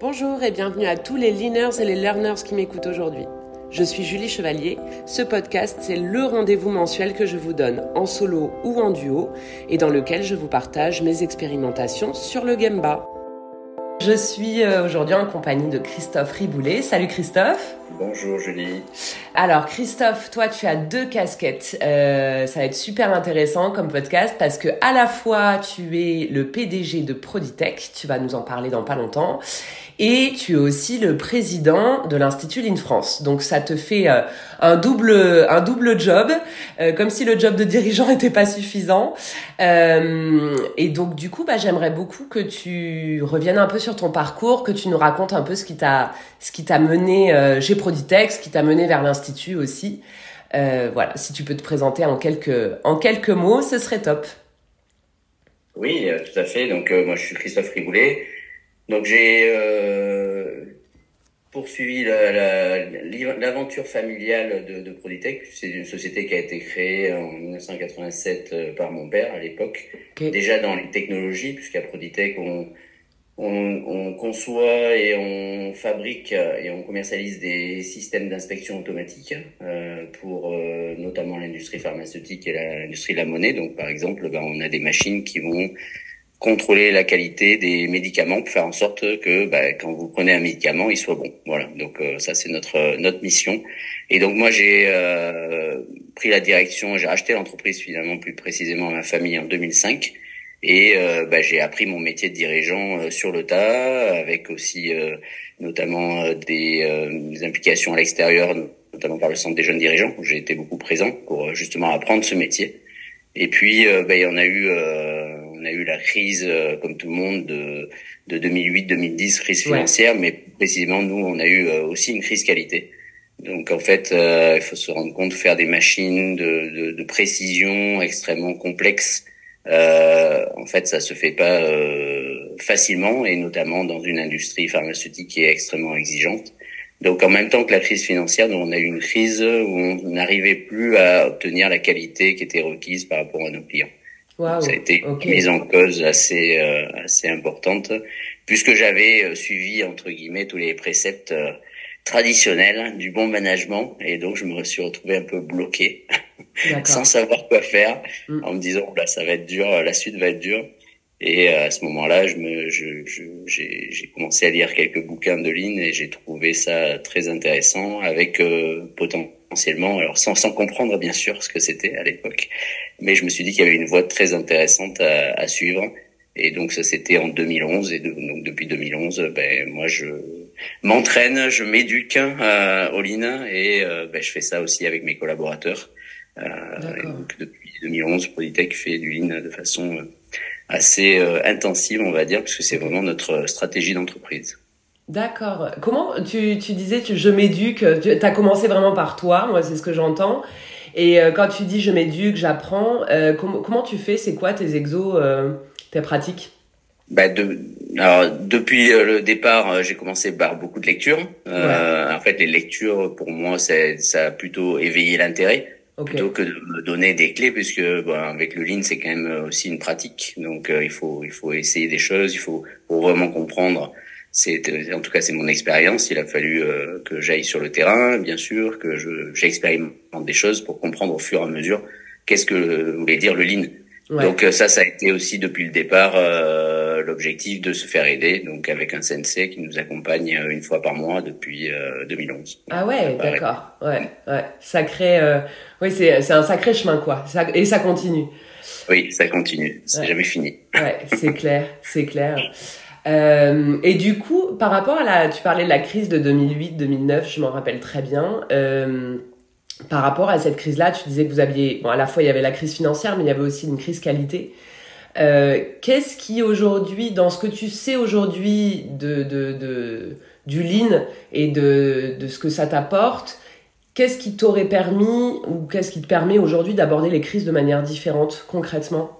Bonjour et bienvenue à tous les leaners et les learners qui m'écoutent aujourd'hui. Je suis Julie Chevalier. Ce podcast, c'est le rendez-vous mensuel que je vous donne en solo ou en duo et dans lequel je vous partage mes expérimentations sur le Gemba. Je suis euh, aujourd'hui en compagnie de Christophe Riboulet. Salut Christophe. Bonjour Julie. Alors Christophe, toi tu as deux casquettes. Euh, ça va être super intéressant comme podcast parce que à la fois tu es le PDG de Proditech, tu vas nous en parler dans pas longtemps, et tu es aussi le président de l'Institut Line France. Donc ça te fait euh, un double un double job, euh, comme si le job de dirigeant n'était pas suffisant. Euh, et donc du coup, bah, j'aimerais beaucoup que tu reviennes un peu sur ton parcours, que tu nous racontes un peu ce qui t'a ce qui t'a mené chez Proditech, ce qui t'a mené vers l'Institut aussi. voilà, si tu peux te présenter en quelques en quelques mots, ce serait top. Oui, tout à fait. Donc moi, je suis Christophe Riboulet. Donc j'ai euh, poursuivi l'aventure familiale de, de Proditech. C'est une société qui a été créée en 1987 euh, par mon père à l'époque. Déjà dans les technologies, puisqu'à Proditech on, on, on, conçoit et on fabrique et on commercialise des systèmes d'inspection automatique euh, pour euh, notamment l'industrie pharmaceutique et l'industrie de la monnaie. Donc par exemple, ben, on a des machines qui vont contrôler la qualité des médicaments pour faire en sorte que bah, quand vous prenez un médicament, il soit bon. Voilà. Donc euh, ça c'est notre notre mission. Et donc moi j'ai euh, pris la direction, j'ai racheté l'entreprise finalement plus précisément ma famille en 2005 et euh, bah, j'ai appris mon métier de dirigeant sur le tas avec aussi notamment des, des, implications à l'extérieur, notamment par le centre des jeunes dirigeants où j'ai été beaucoup présent pour justement apprendre ce métier. Et puis bah, il y en a eu on a eu la crise, euh, comme tout le monde, de, de 2008-2010, crise financière, mais précisément, nous, on a eu euh, aussi une crise qualité. Donc, en fait, euh, il faut se rendre compte, faire des machines de, de, de précision extrêmement complexes, en fait, ça se fait pas facilement, et notamment dans une industrie pharmaceutique qui est extrêmement exigeante. Donc en même temps que la crise financière, nous, on a eu une crise où on n'arrivait plus à obtenir la qualité qui était requise par rapport à nos clients. Ça a été une mise en cause assez euh, assez importante, puisque j'avais euh, suivi entre guillemets tous les préceptes euh, traditionnels du bon management, et donc je me suis retrouvé un peu bloqué, sans savoir quoi faire, mm. en me disant là ça va être dur, la suite va être dure. Et à ce moment-là, je me, je, j'ai, j'ai commencé à lire quelques bouquins de ligne et j'ai trouvé ça très intéressant, avec euh, potentiellement, alors sans, sans comprendre bien sûr ce que c'était à l'époque, mais je me suis dit qu'il y avait une voie très intéressante à, à suivre. Et donc ça c'était en 2011 et donc depuis 2011, ben moi je m'entraîne, je m'éduque euh, au Lean et euh, ben, je fais ça aussi avec mes collaborateurs. Euh, donc depuis 2011, Proditech fait du Lean de façon euh, assez euh, intensive, on va dire, parce que c'est vraiment notre stratégie d'entreprise. D'accord. Comment tu, tu disais tu, je m'éduque, tu as commencé vraiment par toi, moi c'est ce que j'entends. Et euh, quand tu dis je m'éduque, j'apprends, euh, comment tu fais? C'est quoi tes exos, euh, tes pratiques? Bah de, alors, depuis le départ, j'ai commencé par beaucoup de lectures. En fait, les lectures, pour moi, ça a plutôt éveillé l'intérêt. plutôt que de me donner des clés puisque avec le lean c'est quand même aussi une pratique donc il faut il faut essayer des choses il faut pour vraiment comprendre c'est en tout cas c'est mon expérience. Il a fallu euh, que j'aille sur le terrain, bien sûr, que je j'expérimente des choses pour comprendre au fur et à mesure qu'est-ce que voulait dire le lean. Donc euh, ça, ça a été aussi depuis le départ euh, l'objectif de se faire aider, donc avec un sensei qui nous accompagne une fois par mois depuis 2011. Ah ouais, d'accord. Ouais, ouais. Sacré. Oui, c'est c'est un sacré chemin quoi. et ça continue. Oui, ça continue. C'est jamais fini. Ouais, c'est clair, c'est clair. Euh, et du coup, par rapport à la, tu parlais de la crise de 2008-2009, je m'en rappelle très bien. Euh, par rapport à cette crise-là, tu disais que vous aviez, bon, à la fois il y avait la crise financière, mais il y avait aussi une crise qualité. Euh, Qu'est-ce qui aujourd'hui, dans ce que tu sais aujourd'hui de, de, de, du lean et de, de ce que ça t'apporte, qu'est-ce qui t'aurait permis ou qu'est-ce qui te permet aujourd'hui d'aborder les crises de manière différente concrètement?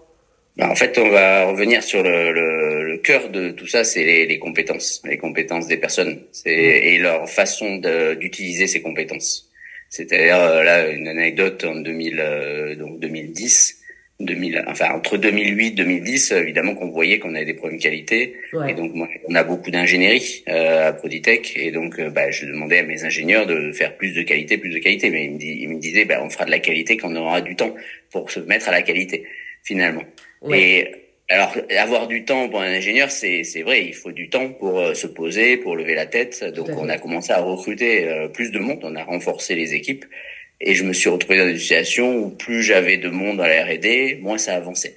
En fait, on va revenir sur le, le, le cœur de tout ça, c'est les, les, compétences, les compétences des personnes, c'est et leur façon d'utiliser ces compétences. C'est-à-dire euh, là une anecdote en 2000, euh, donc 2010, 2000, enfin entre 2008 2010, évidemment qu'on voyait qu'on avait des problèmes de qualité. Et donc moi, on a beaucoup d'ingénierie euh, à Proditech, et donc euh, bah, je demandais à mes ingénieurs de faire plus de qualité, plus de qualité. Mais ils me, ils me disaient, bah, on fera de la qualité quand on aura du temps pour se mettre à la qualité finalement. Et alors, avoir du temps pour un ingénieur, c'est c'est vrai, il faut du temps pour euh, se poser, pour lever la tête. Donc, on a commencé à recruter euh, plus de monde, on a renforcé les équipes. Et je me suis retrouvé dans une situation où plus j'avais de monde dans la R&D, moins ça avançait.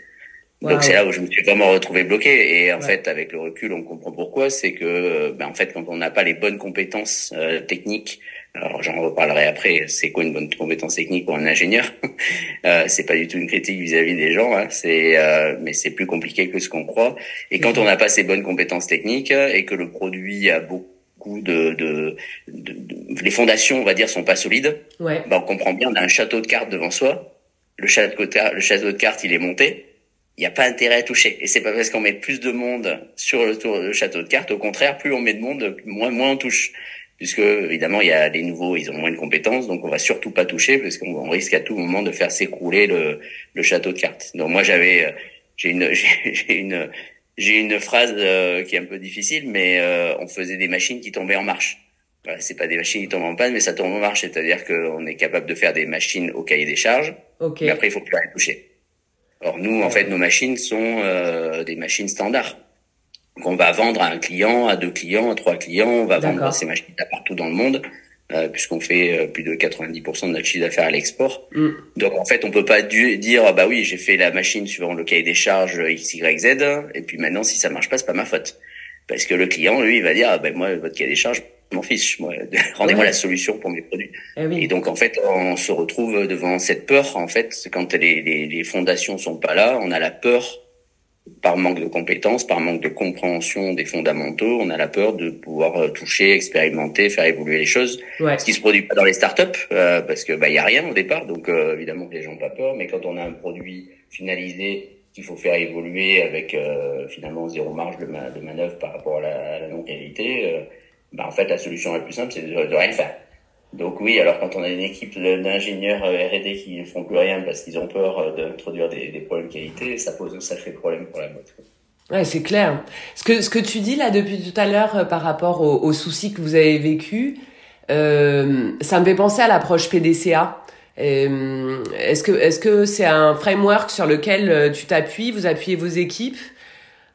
Donc c'est là où je me suis vraiment retrouvé bloqué. Et en fait, avec le recul, on comprend pourquoi. C'est que, ben, en fait, quand on n'a pas les bonnes compétences euh, techniques, alors j'en reparlerai après. C'est quoi une bonne compétence technique pour un ingénieur euh, C'est pas du tout une critique vis-à-vis des gens. Hein. C'est, euh, mais c'est plus compliqué que ce qu'on croit. Et quand on n'a pas ces bonnes compétences techniques et que le produit a beaucoup de, de, de, les fondations, on va dire, sont pas solides. Ouais. Ben, on comprend bien, on a un château de cartes devant soi. Le château de, le château de cartes, il est monté. Il n'y a pas intérêt à toucher. Et c'est pas parce qu'on met plus de monde sur le tour du château de cartes. Au contraire, plus on met de monde, moins, moins on touche. Puisque, évidemment, il y a des nouveaux, ils ont moins de compétences, donc on va surtout pas toucher, parce qu'on risque à tout moment de faire s'écrouler le, le château de cartes. Donc moi, j'avais, euh, j'ai une, j'ai une, j'ai une phrase euh, qui est un peu difficile, mais euh, on faisait des machines qui tombaient en marche. Voilà, c'est pas des machines qui tombent en panne, mais ça tombe en marche, c'est-à-dire qu'on est capable de faire des machines au cahier des charges, okay. mais après il faut plus les toucher. Or nous, en fait, nos machines sont euh, des machines standards. Qu'on va vendre à un client, à deux clients, à trois clients, on va vendre ces machines partout dans le monde. Euh, puisqu'on fait euh, plus de 90% de notre chiffre d'affaires à l'export. Mm. Donc en fait, on peut pas dire ah bah oui, j'ai fait la machine suivant le cahier des charges X Y Z et puis maintenant si ça marche pas, c'est pas ma faute. Parce que le client lui, il va dire ah ben moi votre cahier des charges m'en fiche, moi rendez-moi la solution pour mes produits. Eh et donc en fait, on se retrouve devant cette peur en fait quand les les, les fondations sont pas là, on a la peur par manque de compétences, par manque de compréhension des fondamentaux, on a la peur de pouvoir euh, toucher, expérimenter, faire évoluer les choses. Ce qui se produit pas dans les startups euh, parce que bah il y a rien au départ, donc euh, évidemment les gens n'ont pas peur. Mais quand on a un produit finalisé qu'il faut faire évoluer avec euh, finalement zéro marge de, de, manœuvre par rapport à la, la non qualité, bah en fait la solution la plus simple c'est de, de rien faire. Donc oui, alors quand on a une équipe d'ingénieurs euh, R&D qui ne font plus rien parce qu'ils ont peur euh, d'introduire des, des, problèmes de qualité, ça pose un sacré problème pour la boîte. Ouais, c'est clair. Ce que, ce que tu dis là depuis tout à l'heure euh, par rapport aux, soucis que vous avez vécu, euh, ça me fait penser à l'approche PDCA. Euh, est-ce que est-ce que c'est un framework sur lequel tu t'appuies, vous appuyez vos équipes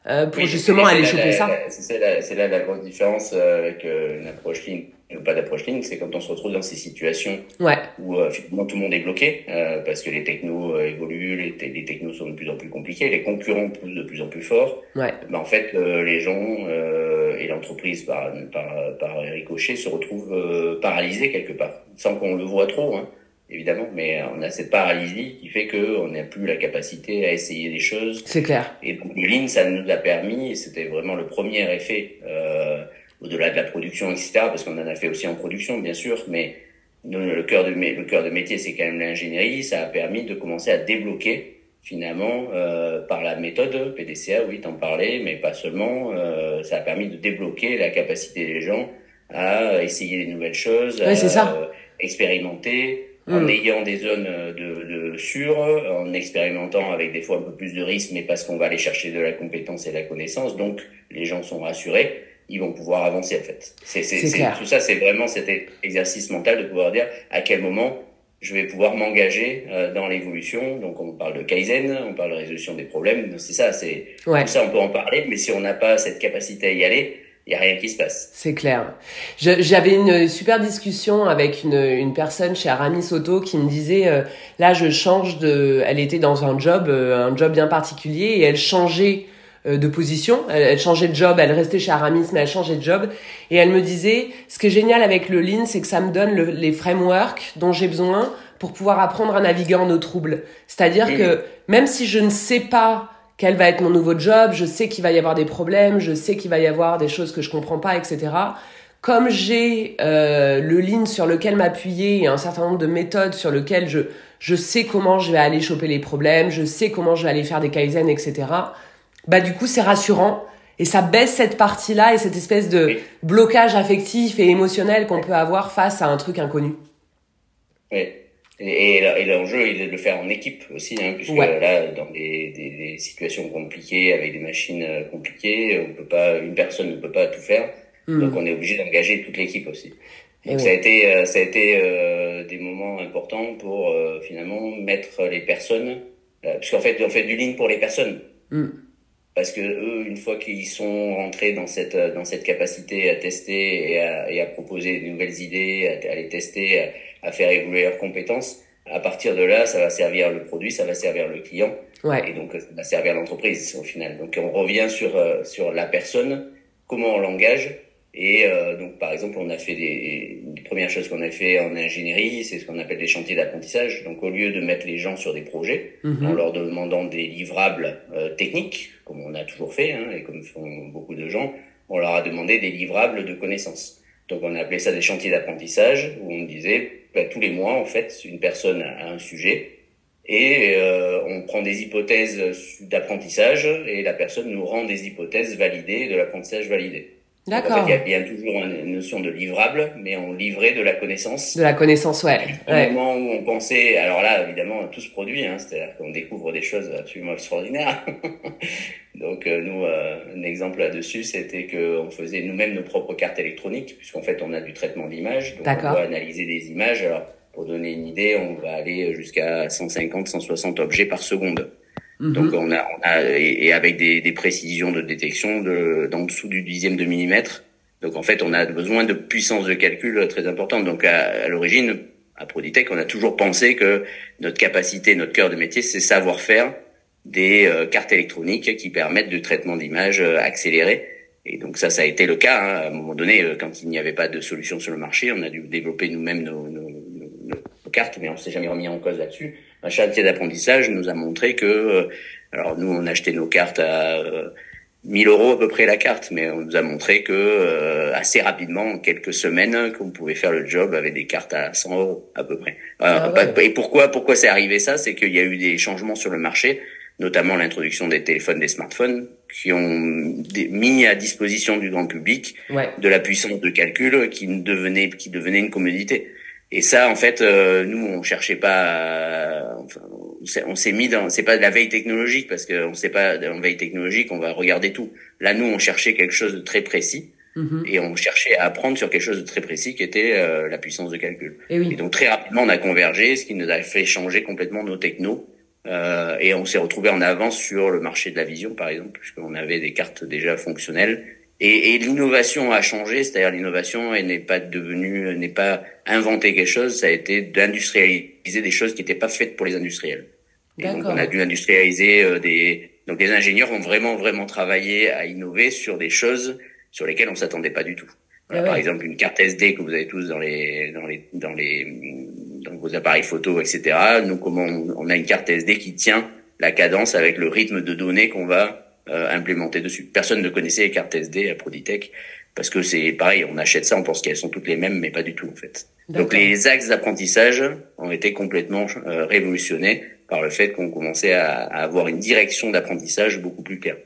euh, pour justement aller choper ça? C'est là, là, la grosse différence avec une approche ligne pas d'approche ligne, c'est quand on se retrouve dans ces situations ouais. où euh, finalement tout le monde est bloqué euh, parce que les technos euh, évoluent, les, les, technos sont de plus en plus compliqués, les concurrents poussent de plus en plus fort. Ouais. Ben, en fait, les gens et l'entreprise par, par, par ricochet se retrouvent paralysés quelque part, sans qu'on le voit trop, hein, évidemment, mais on a cette paralysie qui fait que on n'a plus la capacité à essayer des choses. C'est clair. Et donc le Lean, ça nous a permis, c'était vraiment le premier effet. Euh, au-delà de la production, etc., parce qu'on en a fait aussi en production, bien sûr, mais le cœur de, le cœur de métier, c'est quand même l'ingénierie. Ça a permis de commencer à débloquer, finalement, euh, par la méthode PDCA, oui, t'en parlais, mais pas seulement. Euh, ça a permis de débloquer la capacité des gens à essayer des nouvelles choses, à euh, expérimenter, en mm. ayant des zones de, de sûres, en expérimentant avec des fois un peu plus de risques, mais parce qu'on va aller chercher de la compétence et de la connaissance. Donc, les gens sont rassurés ils vont pouvoir avancer en fait. C'est, tout ça, c'est vraiment cet exercice mental de pouvoir dire à quel moment je vais pouvoir m'engager euh, dans l'évolution. Donc on parle de kaizen, on parle de résolution des problèmes. C'est ça, c'est tout ça, on peut en parler, mais si on n'a pas cette capacité à y aller, il y a rien qui se passe. C'est clair. j'avais une super discussion avec une, une personne chez Aramis Soto qui me disait euh, là je change de, elle était dans un job, euh, un job bien particulier et elle changeait de position. Elle, changeait de job, elle restait chez Aramis, mais elle changeait de job. Et elle me disait, ce qui est génial avec le Lean, c'est que ça me donne les frameworks dont j'ai besoin pour pouvoir apprendre à naviguer en eau trouble. C'est-à-dire que même si je ne sais pas quel va être mon nouveau job, je sais qu'il va y avoir des problèmes, je sais qu'il va y avoir des choses que je comprends pas, etc. Comme j'ai euh, le Lean sur lequel m'appuyer et un certain nombre de méthodes sur lesquelles je, je sais comment je vais aller choper les problèmes, je sais comment je vais aller faire des kaizen, etc bah du coup c'est rassurant et ça baisse cette partie-là et cette espèce de blocage affectif et émotionnel qu'on peut avoir face à un truc inconnu. Oui. Et, et l'enjeu, il est de le faire en équipe aussi, hein, puisque là, dans des, des, des, situations compliquées, avec des machines euh, compliquées, on peut pas, une personne ne peut pas tout faire. Hmm. Donc, on est obligé d'engager toute l'équipe aussi. Eh donc, ça a été, euh, ça a été euh, des moments importants pour finalement mettre les personnes, puisqu'en fait, on fait du ligne pour les personnes. Hmm. Parce que eux, une fois qu'ils sont rentrés dans cette dans cette capacité à tester et à, et à proposer de nouvelles idées, à, à les tester, à, à faire évoluer leurs compétences. À partir de là, ça va servir le produit, ça va servir le client, ouais. et donc ça va servir l'entreprise au final. Donc on revient sur euh, sur la personne, comment on l'engage, et euh, donc par exemple on a fait des, des premières choses qu'on a fait en ingénierie, c'est ce qu'on appelle des chantiers d'apprentissage. Donc au lieu de mettre les gens sur des projets mhm. en leur demandant des livrables euh, techniques, comme on a toujours fait hein, et comme font beaucoup de gens, on leur a demandé des livrables de connaissances. Donc on a appelé ça des chantiers d'apprentissage où on disait ben, tous les mois en fait une personne a un sujet et euh, on prend des hypothèses d'apprentissage et la personne nous rend des hypothèses validées de l'apprentissage validé. D'accord. il y a bien toujours une notion de livrable, mais on livrait de la connaissance. De la connaissance, ouais. Au moment où on pensait, alors là, évidemment, tout se produit, hein, c'est-à-dire qu'on découvre des choses absolument extraordinaires. Donc euh, nous, euh, un exemple là-dessus, c'était qu'on faisait nous-mêmes nos propres cartes électroniques, puisqu'en fait, on a du traitement d'image, donc on doit analyser des images. Alors, pour donner une idée, on va aller jusqu'à 150, 160 objets par seconde. Mhm. Donc on a, on a et, avec des, des, précisions de détection de d'en dessous du dixième de millimètre. Donc en fait, on a besoin de puissance de calcul très importante. Donc à, à l'origine, à Proditech, on a toujours pensé que notre capacité, notre cœur de métier, c'est savoir faire des euh, cartes électroniques qui permettent du traitement d'images euh, accéléré. Et donc ça, ça a été le cas. Hein. À un moment donné, euh, quand il n'y avait pas de solution sur le marché, on a dû développer nous-mêmes nos, nos, nos, cartes, mais on s'est jamais remis en cause là-dessus. Un chantier d'apprentissage nous a montré que, alors nous, on achetait nos cartes à 1000 euros à peu près la carte, mais on nous a montré que assez rapidement, en quelques semaines, qu'on pouvait faire le job avec des cartes à 100 euros à peu près. Ah et pourquoi pourquoi c'est arrivé ça? C'est qu'il y a eu des changements sur le marché notamment l'introduction des téléphones, des smartphones, qui ont mis à disposition du grand public de la puissance de calcul qui devenait qui devenait une commodité. Et ça, en fait, euh, nous, on cherchait pas. enfin, on s'est mis dans. C'est pas de la veille technologique parce qu'on sait pas en veille technologique, on va regarder tout. Là, nous, on cherchait quelque chose de très précis. Mm-hmm. Et on cherchait à apprendre sur quelque chose de très précis qui était euh, la puissance de calcul. Et, oui. et donc très rapidement on a convergé, ce qui nous a fait changer complètement nos technos euh, et on s'est retrouvé en avance sur le marché de la vision, par exemple, puisqu'on avait des cartes déjà fonctionnelles. Et, et l'innovation a changé, c'est-à-dire l'innovation n'est pas devenue, n'est pas inventer quelque chose, ça a été d'industrialiser des choses qui n'étaient pas faites pour les industriels. Et donc on a dû industrialiser euh, des. Donc les ingénieurs ont vraiment vraiment travaillé à innover sur des choses sur lesquelles on s'attendait pas du tout. Voilà, ah Par exemple, une carte SD que vous avez tous dans les dans les dans les dans vos appareils photo, etc. Nous, comment on, a une carte SD qui tient la cadence avec le rythme de données qu'on va euh, implémenter dessus. Personne ne connaissait les cartes SD à Proditech parce que c'est pareil, on achète ça, on pense qu'elles sont toutes les mêmes, mais pas du tout en fait. Donc les axes d'apprentissage ont été complètement euh, révolutionnés par le fait qu'on commençait à, à, avoir une direction d'apprentissage beaucoup plus claire.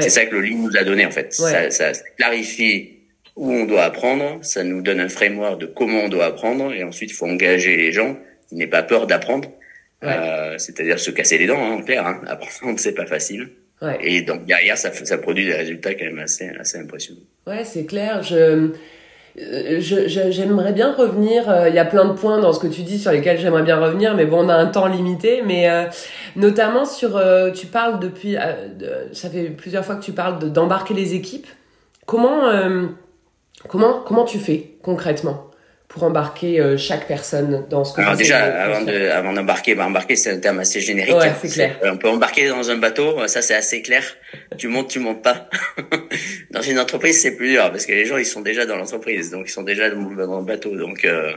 C'est ça que le livre nous a donné en fait. Ça, ça, ça clarifie où on doit apprendre, ça nous donne un framework de comment on doit apprendre, et ensuite il faut engager les gens qui n'aient pas peur d'apprendre, euh, c'est-à-dire se casser les dents, hein, en clair. Hein. Apprendre c'est pas facile. Ouais. Et donc derrière ça, ça produit des résultats quand même assez assez impressionnants. Ouais, c'est clair. Je j'aimerais bien revenir. Euh, il y a plein de points dans ce que tu dis sur lesquels j'aimerais bien revenir, mais bon, on a un temps limité. Mais euh, notamment sur, euh, tu parles depuis, ça fait plusieurs fois que tu parles d'embarquer les équipes. Comment Comment, comment tu fais concrètement? Pour embarquer euh, chaque personne dans ce que Alors déjà, avant de, avant d'embarquer, bah, embarquer c'est un terme assez générique. Ouais, c'est clair. On peut embarquer dans un bateau, ça c'est assez clair. tu montes, tu montes pas. dans une entreprise, c'est plus dur parce que les gens ils sont déjà dans l'entreprise, donc ils sont déjà dans le bateau. Donc euh,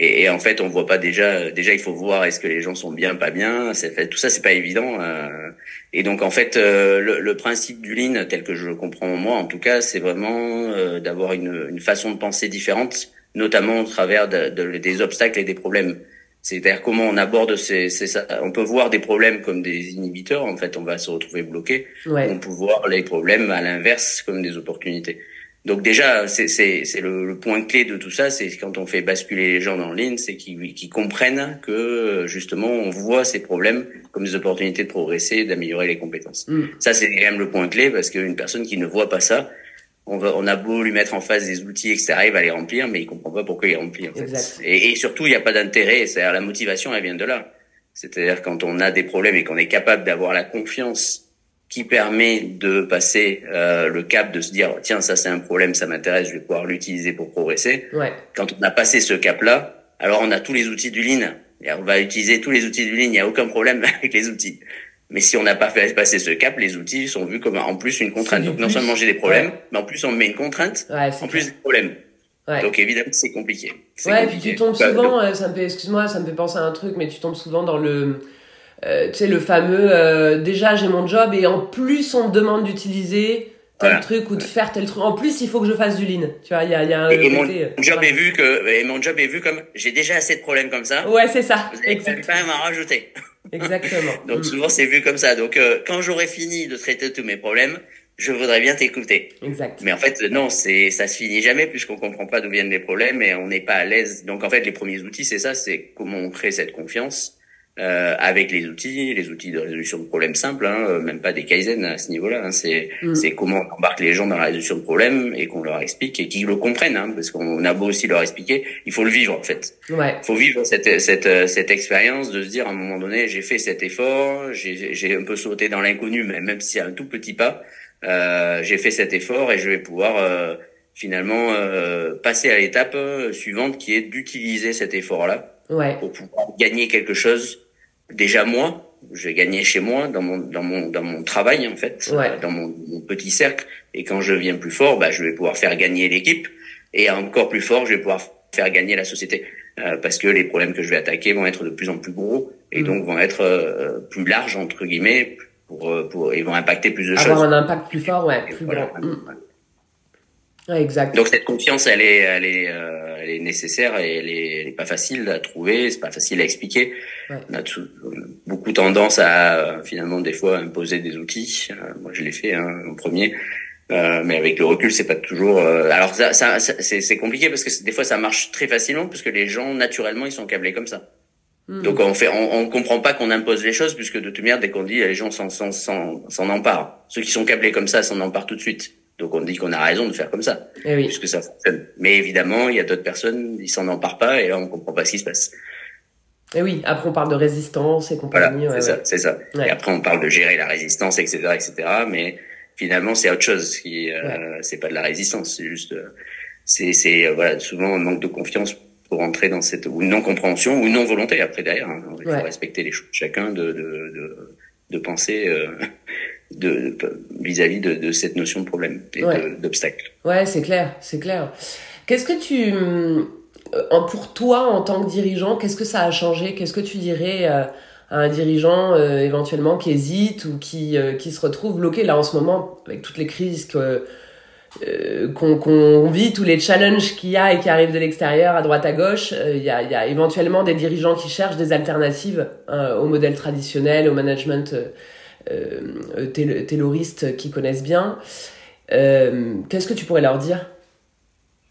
et, et, en fait, on voit pas déjà. Déjà, il faut voir est-ce que les gens sont bien, pas bien. Fait, tout ça, c'est pas évident. Euh, et donc en fait, euh, le, le, principe du lean, tel que je le comprends moi, en tout cas, c'est vraiment euh, d'avoir une, une façon de penser différente notamment au travers de, de, des obstacles et des problèmes. C'est-à-dire comment on aborde ces, ces, on peut voir des problèmes comme des inhibiteurs, en fait, on va se retrouver bloqué. Ouais. On peut voir les problèmes à l'inverse comme des opportunités. Donc déjà, c'est le, le, point clé de tout ça, c'est quand on fait basculer les gens dans le c'est qu'ils comprennent que justement on voit ces problèmes comme des opportunités de progresser, d'améliorer les compétences. Mm. Ça c'est quand même le point clé parce qu'une personne qui ne voit pas ça, on, va, on a beau lui mettre en face des outils, etc., il va les remplir, mais il comprend pas pourquoi il remplit. En fait. Et, et, surtout, il n'y a pas d'intérêt. C'est-à-dire la motivation, elle vient de là. C'est-à-dire quand on a des problèmes et qu'on est capable d'avoir la confiance qui permet de passer euh, le cap de se dire tiens ça c'est un problème ça m'intéresse je vais pouvoir l'utiliser pour progresser ouais. quand on a passé ce cap là alors on a tous les outils du lean et on va utiliser tous les outils du lean il n'y a aucun problème avec les outils mais si on n'a pas fait passer ce cap les outils sont vus comme en plus une contrainte donc non seulement j'ai des problèmes mais en plus on met une contrainte ouais, en plus des problèmes Ouais. Donc évidemment c'est compliqué. Ouais, puis tu tombes souvent, euh, ça me fait, excuse-moi, ça me fait penser à un truc, mais tu tombes souvent dans le, euh, tu sais, le fameux euh, déjà j'ai mon job et en plus on me demande d'utiliser tel truc ou de faire tel truc. En plus, il faut que je fasse du lean. Tu vois, il y a, y a un et, mon, euh, job est vu que et mon job est vu comme j'ai déjà assez de problèmes comme ça. Ouais, c'est ça. Vous avez quand même à rajouter. Exactement. Donc mm. souvent c'est vu comme ça. Donc euh, quand j'aurai fini de traiter tous mes problèmes, je voudrais bien t'écouter. Exact. Mais en fait non, c'est ça se finit jamais puisqu'on comprend pas d'où viennent les problèmes et on n'est pas à l'aise. Donc en fait les premiers outils c'est ça, c'est comment on crée cette confiance euh, avec les outils, les outils de résolution de problèmes simples, hein, euh, même pas des kaizen à ce niveau-là. Hein, c'est mm. c'est comment on embarque les gens dans la résolution de problèmes et qu'on leur explique et qu'ils le comprennent, hein, parce qu'on a beau aussi leur expliquer, il faut le vivre en fait. Ouais. Il faut vivre cette cette euh, cette expérience de se dire à un moment donné, j'ai fait cet effort, j'ai j'ai un peu sauté dans l'inconnu, mais même si c'est un tout petit pas, euh, j'ai fait cet effort et je vais pouvoir euh, finalement passer à l'étape suivante qui est d'utiliser cet effort-là ouais. pour pouvoir gagner quelque chose déjà moi, je gagné chez moi dans mon dans mon dans mon travail en fait, dans mon, petit cercle. Et quand je viens plus fort, bah je vais pouvoir faire gagner l'équipe et encore plus fort, je vais pouvoir faire gagner la société euh, parce que les problèmes que je vais attaquer vont être de plus en plus gros et mm. donc vont être euh, plus larges entre guillemets pour euh, pour ils vont impacter plus de choses. Avoir un impact plus fort, ouais, plus grand. Mm. Ouais, exact. Donc cette confiance, elle est, elle est, euh, elle est nécessaire et elle est, elle est pas facile à trouver, c'est pas facile à expliquer. Ouais. On a tout, beaucoup tendance à finalement des fois imposer des outils. Euh, moi, je l'ai fait hein, en premier, euh, mais avec le recul, c'est pas toujours. Euh, alors ça, ça, c'est compliqué parce que des fois ça marche très facilement parce que les gens naturellement ils sont câblés comme ça. Hmm. Donc on fait, on, on comprend pas qu'on impose les choses puisque de toute manière dès qu'on dit les gens s'en s'en emparent. Ceux qui sont câblés comme ça s'en emparent tout de suite. Donc on dit qu'on a raison de faire comme ça, eh oui. puisque ça fonctionne. Mais évidemment, il y a d'autres personnes, ils s'en emparent pas, et là on comprend pas ce qui se passe. Et eh oui, après on parle de résistance et compagnie. Voilà, c'est ça, c'est ça. Et après on parle de gérer la résistance, etc., etc. Mais finalement c'est autre chose. Qui, euh, c'est pas de la résistance, c'est juste, euh, c'est, c'est euh, voilà, souvent un manque de confiance pour entrer dans cette ou non compréhension ou non volonté. Après derrière, hein. il faut respecter les choses chacun de de de, de penser. Euh, de vis-à-vis de, de, cette notion de problème et d'obstacle. Ouais, c'est clair, c'est clair. Qu'est-ce que tu, euh, pour toi en tant que dirigeant, qu'est-ce que ça a changé? Qu'est-ce que tu dirais euh, à un dirigeant euh, éventuellement qui hésite ou qui qui se retrouve bloqué? Là en ce moment avec toutes les crises que qu'on vit, tous les challenges qu'il y a et qui arrivent de l'extérieur, à droite à gauche, il y, a, y, a, éventuellement des dirigeants qui cherchent des alternatives au modèle traditionnel, au management euh, tayloristes qui connaissent bien. Euh, qu'est-ce que tu pourrais leur dire?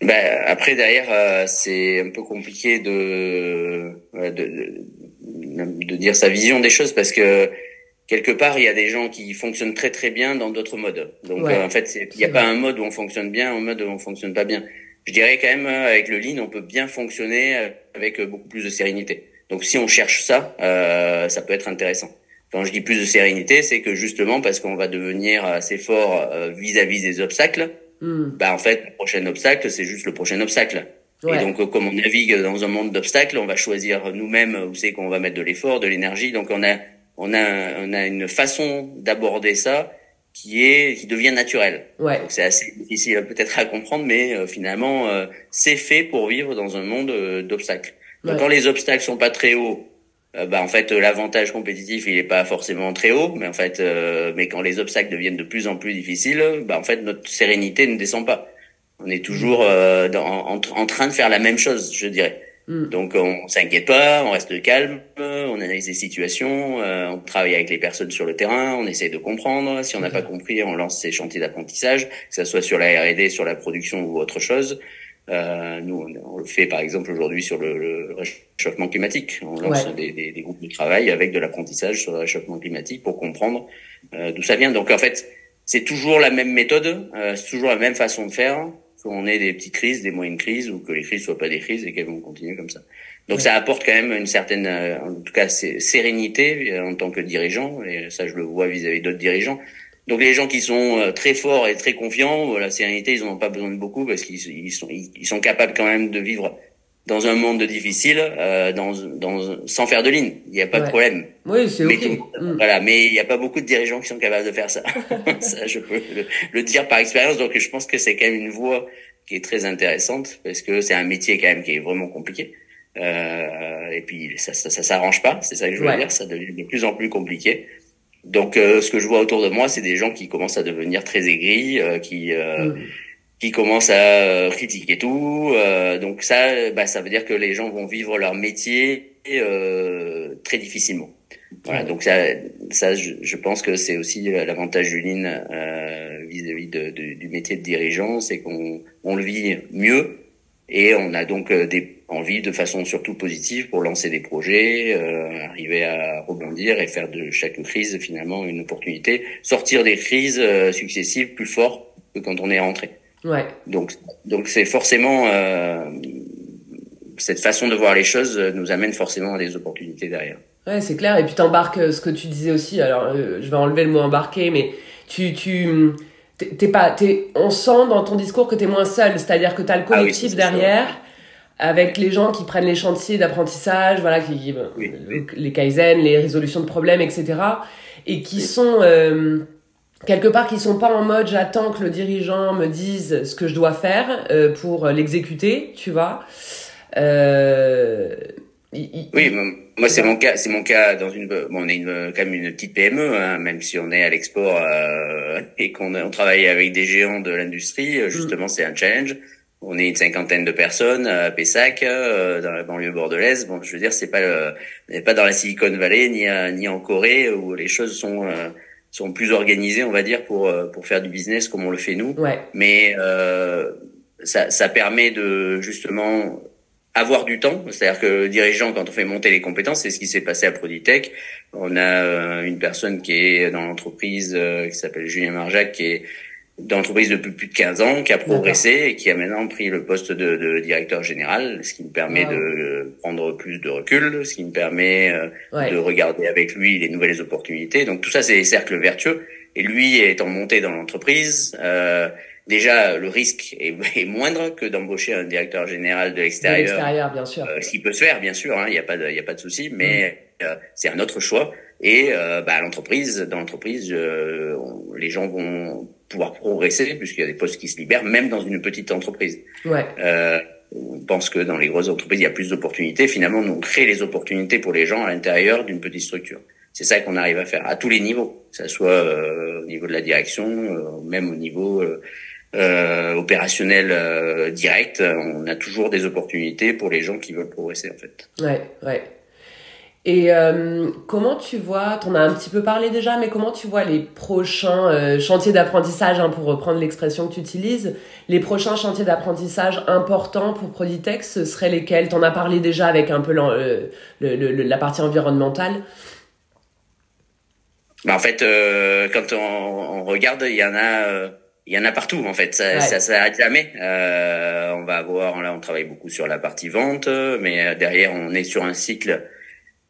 Ben, après derrière euh, c'est un peu compliqué de, de, de dire sa vision des choses parce que quelque part il y a des gens qui fonctionnent très très bien dans d'autres modes. Donc en fait il n'y a pas un mode où on fonctionne bien un mode où on fonctionne pas bien. Je dirais quand même avec le lean on peut bien fonctionner avec beaucoup plus de sérénité. Donc si on cherche ça euh, ça peut être intéressant quand je dis plus de sérénité, c'est que justement parce qu'on va devenir assez fort euh, vis-à-vis des obstacles, hmm. bah en fait le prochain obstacle c'est juste le prochain obstacle. Et donc comme on navigue dans un monde d'obstacles, on va choisir nous-mêmes où c'est qu'on va mettre de l'effort, de l'énergie. Donc on a on a on a une façon d'aborder ça qui est qui devient naturelle. Ouais. Donc c'est assez difficile peut-être à comprendre, mais euh, finalement euh, c'est fait pour vivre dans un monde d'obstacles. Donc quand les obstacles sont pas très hauts, euh, bah en fait l'avantage compétitif il est pas forcément très haut mais en fait euh, mais quand les obstacles deviennent de plus en plus difficiles bah en fait notre sérénité ne descend pas on est toujours euh, dans, en, train de faire la même chose je dirais mm. donc on s'inquiète pas on reste calme on analyse des situations, euh, on travaille avec les personnes sur le terrain, on essaye de comprendre. Si on n'a pas compris, on lance ces chantiers d'apprentissage, que ce soit sur la R&D, sur la production ou autre chose. Euh, nous, on, le fait par exemple aujourd'hui sur le, le, réchauffement climatique. On lance des, des, des, groupes de travail avec de l'apprentissage sur le réchauffement climatique pour comprendre euh, d'où ça vient. Donc en fait, c'est toujours la même méthode, euh, c'est toujours la même façon de faire, qu'on ait des petites crises, des moyennes crises, ou que les crises soient pas des crises et qu'elles vont continuer comme ça. Donc ça apporte quand même une certaine, euh, en tout cas, sérénité euh, en tant que dirigeant, et ça je le vois vis-à-vis d'autres dirigeants. Donc les gens qui sont euh, très forts et très confiants, la sérénité, ils n'en ont pas besoin de beaucoup parce qu'ils sont, ils sont capables quand même de vivre dans un monde difficile, euh, dans, dans, sans faire de ligne. Il n'y a pas de problème. Oui, c'est ok. Mm. Voilà, mais il n'y a pas beaucoup de dirigeants qui sont capables de faire ça. ça, je peux le, dire par expérience. Donc, je pense que c'est quand même une voie qui est très intéressante parce que c'est un métier quand même qui est vraiment compliqué. Euh, et puis, ça, ça, ça s'arrange pas. C'est ça que je veux dire. Ça devient de plus en plus compliqué. Donc, euh, ce que je vois autour de moi, c'est des gens qui commencent à devenir très aigris, euh, qui euh, mm qui commencent à euh, critiquer tout. Euh, donc ça, bah, ça veut dire que les gens vont vivre leur métier euh, très difficilement. Voilà, donc ça, ça je, je pense que c'est aussi l'avantage du Lean euh, vis-à-vis de, de, du métier de dirigeant, c'est qu'on on le vit mieux et on a donc euh, des envies de façon surtout positive pour lancer des projets, euh, arriver à rebondir et faire de chaque crise finalement une opportunité, sortir des crises successives plus fort que quand on est rentré. Ouais. Donc, donc c'est forcément euh, cette façon de voir les choses nous amène forcément à des opportunités derrière. Ouais, c'est clair. Et puis t'embarques euh, ce que tu disais aussi. Alors, euh, je vais enlever le mot embarquer, mais tu, tu, t'es pas, t'es, on sent dans ton discours que t'es moins seul. C'est-à-dire que t'as le ah collectif derrière. Avec les gens qui prennent les chantiers d'apprentissage, voilà, qui, les kaizen, les résolutions de problèmes, etc. Et qui sont, euh, quelque part qui sont pas en mode j'attends que le dirigeant me dise ce que je dois faire euh, pour l'exécuter, tu vois. Euh, oui, moi c'est mon cas, c'est mon cas dans une, bon, on est une, quand même une petite PME, hein, même si on est à l'export euh, et qu'on on travaille avec des géants de l'industrie, euh, justement mm. c'est un challenge. On est une cinquantaine de personnes à Pessac, euh, dans la banlieue bordelaise. Bon, je veux dire, c'est pas, le, on n'est pas dans la Silicon Valley ni, ni en Corée où les choses sont sont plus organisés, on va dire, pour euh, pour faire du business comme on le fait nous. Ouais. Mais euh, ça, ça permet de justement avoir du temps. C'est-à-dire que le dirigeant, quand on fait monter les compétences, c'est ce qui s'est passé à Proditech. On a euh, une personne qui est dans l'entreprise, qui s'appelle Julien Marjac, qui est d'entreprise depuis plus de 15 ans, qui a progressé et qui a maintenant pris le poste de, de directeur général, ce qui me permet de prendre plus de recul, ce qui me permet euh, de regarder avec lui les nouvelles opportunités. Donc tout ça, c'est des cercles vertueux. Et lui étant monté dans l'entreprise, euh, déjà le risque est, est moindre que d'embaucher un directeur général de l'extérieur. bien sûr. Euh, ce qui peut se faire, bien sûr. Il hein, n'y a pas de, il y a pas de souci, mais mm. euh, c'est un autre choix. Et euh, bah, l'entreprise, dans l'entreprise, les gens vont pouvoir progresser puisqu'il y a des postes qui se libèrent, même dans une petite entreprise. Ouais. Euh, on pense que dans les grosses entreprises, il y a plus d'opportunités. Finalement, on crée les opportunités pour les gens à l'intérieur d'une petite structure. C'est ça qu'on arrive à faire à tous les niveaux, que ce soit euh, au niveau de la direction, euh, même au niveau euh, euh opérationnel direct. On a toujours des opportunités pour les gens qui veulent progresser, en fait. Ouais, ouais. Et euh, comment tu vois, t'en as un petit peu parlé déjà, mais comment tu vois les prochains euh, chantiers d'apprentissage, hein, pour reprendre l'expression que tu utilises, les prochains chantiers d'apprentissage importants pour Proditex, ce seraient lesquels? T'en as parlé déjà avec un peu euh, la partie environnementale. Bah en fait, quand on, regarde, il y en a, il y en a partout en fait. Ça, ça s'arrête jamais. on va avoir, là, on travaille beaucoup sur la partie vente, mais derrière, on est sur un cycle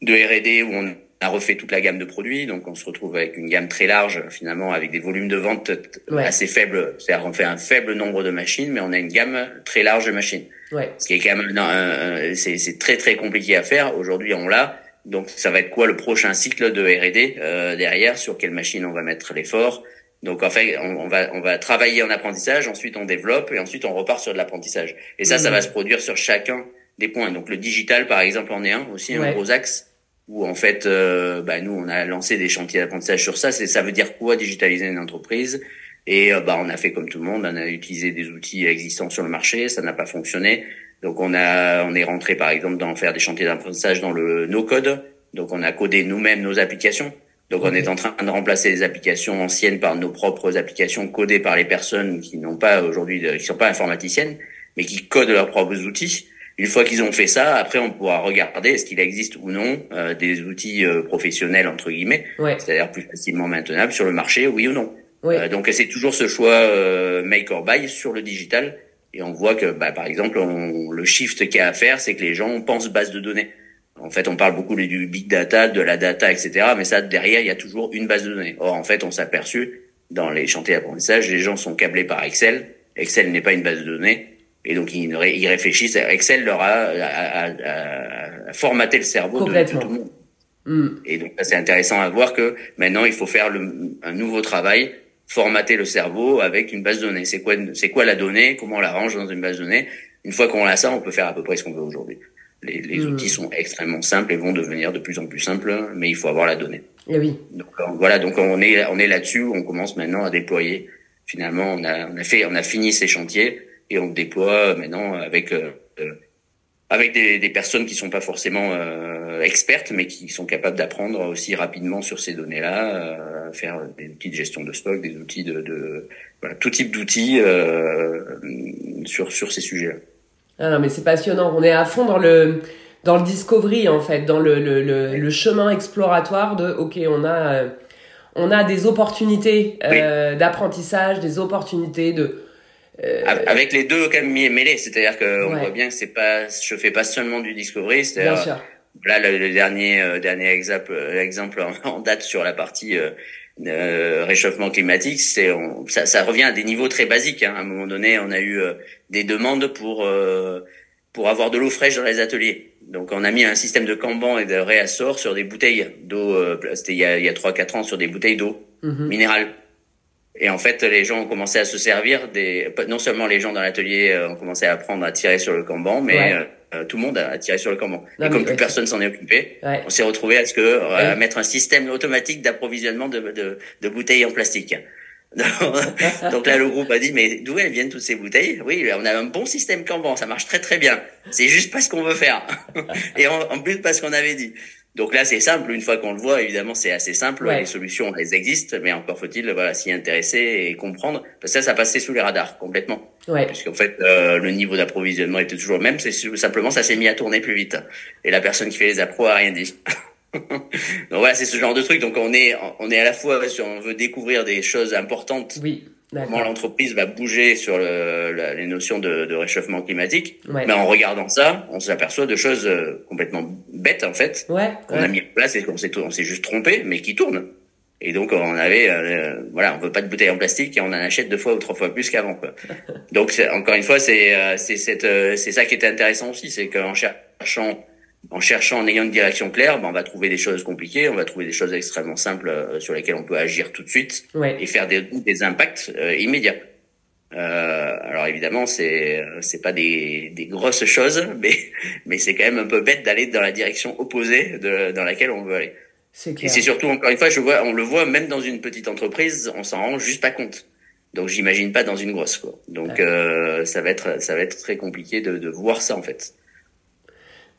de R&D où on a refait toute la gamme de produits, donc on se retrouve avec une gamme très large finalement avec des volumes de vente assez faibles. C'est-à-dire qu'on fait un faible nombre de machines, mais on a une gamme très large de machines. Ouais. Ce qui est quand même c'est très très compliqué à faire. Aujourd'hui on l'a, donc ça va être quoi le prochain cycle de R&D euh, derrière? Sur quelle machine on va mettre l'effort? Donc en fait, on, va on va travailler en apprentissage, ensuite on développe et ensuite on repart sur de l'apprentissage. Et ça, ça mmh. va se produire sur chacun des points. Donc le digital, par exemple, en est un aussi, un gros axe où en fait, euh, bah, nous, on a lancé des chantiers d'apprentissage sur ça. C'est ça veut dire quoi digitaliser une entreprise? Et euh, bah, on a fait comme tout le monde, on a utilisé des outils existants sur le marché, ça n'a pas fonctionné. Donc on a, on est rentré par exemple dans faire des chantiers d'apprentissage dans le no code, Donc on a codé nous-mêmes nos applications. Donc on est en train de remplacer les applications anciennes par nos propres applications codées par les personnes qui n'ont pas aujourd'hui, qui sont pas informaticiennes, mais qui codent leurs propres outils. Une fois qu'ils ont fait ça, après on pourra regarder est-ce qu'il existe ou non euh, des outils euh, professionnels entre guillemets, c'est-à-dire plus facilement maintenables sur le marché, oui ou non. Euh, donc c'est toujours ce choix make or buy sur le digital. Et on voit que, bah, par exemple, on, le shift qu'il y a à faire, c'est que les gens pensent base de données. En fait, on parle beaucoup du big data, de la data, etc. Mais ça, derrière, il y a toujours une base de données. Or, en fait, on s'est aperçu dans les chantiers d'apprentissage, les gens sont câblés par Excel. Excel n'est pas une base de données. Et donc, ils, ils réfléchissent. Excel leur a, formaté le cerveau de, tout le monde. Hmm. Et donc, c'est intéressant à voir que maintenant, il faut faire le, un nouveau travail, formater le cerveau avec une base de données. C'est quoi, c'est quoi la donnée? Comment on la range dans une base de données? Une fois qu'on a ça, on peut faire à peu près ce qu'on veut aujourd'hui. Les, les hmm. outils sont extrêmement simples et vont devenir de plus en plus simples, mais il faut avoir la donnée. Et eh oui. Donc euh, voilà, donc on est on est là-dessus. On commence maintenant à déployer. Finalement, on a on a fait on a fini ces chantiers et on déploie maintenant avec euh, euh, avec des, des, personnes qui sont pas forcément euh, expertes, mais qui sont capables d'apprendre aussi rapidement sur ces données-là, faire des outils de gestion de stock, des outils de, de voilà, tout type d'outils sur sur ces sujets-là. Ah non, mais c'est passionnant. On est à fond dans le dans le discovery en fait, dans le le, le, le chemin exploratoire de ok, on a on a des opportunités d'apprentissage, des opportunités de euh, avec les deux quand même mêlés, c'est-à-dire que on voit bien que c'est pas, je fais pas seulement du discovery, c'est-à-dire là le, dernier euh, dernier exemple euh, exemple en, date sur la partie euh, réchauffement climatique, c'est ça, ça, revient à des niveaux très basiques. Hein. À un moment donné, on a eu des demandes pour pour avoir de l'eau fraîche dans les ateliers. Donc on a mis un système de Kanban et de réassort sur des bouteilles d'eau. C'était il y a il y a trois quatre ans sur des bouteilles d'eau mm-hmm. minérale. Et en fait, les gens ont commencé à se servir des. Non seulement les gens dans l'atelier euh, ont commencé à apprendre à tirer sur le Kanban, mais euh, euh, tout le monde a tiré sur le Kanban. et comme plus personne s'en est occupé, on s'est retrouvé à ce que à mettre un système automatique d'approvisionnement de, de, de, bouteilles en plastique. Donc là, le groupe a dit, mais d'où elles viennent toutes ces bouteilles? Oui, on a un bon système Kanban, ça marche très très bien. C'est juste pas ce qu'on veut faire. et en, en plus pas ce qu'on avait dit. Donc là, c'est simple. Une fois qu'on le voit, évidemment, c'est assez simple. Les solutions, elles existent, mais encore faut-il voilà, s'y intéresser et comprendre. Parce que ça, ça passait sous les radars complètement. Ouais. Puisqu'en fait, euh, le niveau d'approvisionnement était toujours le même. C'est simplement, ça s'est mis à tourner plus vite. Et la personne qui fait les appros a rien dit. Donc voilà, c'est ce genre de truc. Donc on est, on est à la fois sur, on veut découvrir des choses importantes. Oui comment l'entreprise va bouger sur le, les notions de, de réchauffement climatique. Mais en regardant ça, on s'aperçoit de choses euh, complètement bêtes en fait ouais, qu'on a mis en place et qu'on s'est on s'est juste trompé, mais qui tournent. Et donc on avait, euh, voilà, on veut pas de bouteilles en plastique et on en achète deux fois ou trois fois plus qu'avant. donc encore une fois, c'est euh, c'est cette c'est ça qui était intéressant aussi, c'est qu'en cherchant en cherchant, en ayant une direction claire, ben, on va trouver des choses compliquées, on va trouver des choses extrêmement simples euh, sur lesquelles on peut agir tout de suite et faire des, des impacts euh, immédiats. Euh, alors évidemment, c'est c'est pas des, des grosses choses, mais mais c'est quand même un peu bête d'aller dans la direction opposée de dans laquelle on veut aller. Et c'est surtout encore une fois, je vois, on le voit même dans une petite entreprise, on s'en rend juste pas compte. Donc j'imagine pas dans une grosse quoi. Donc euh, ça va être ça va être très compliqué de, de voir ça en fait.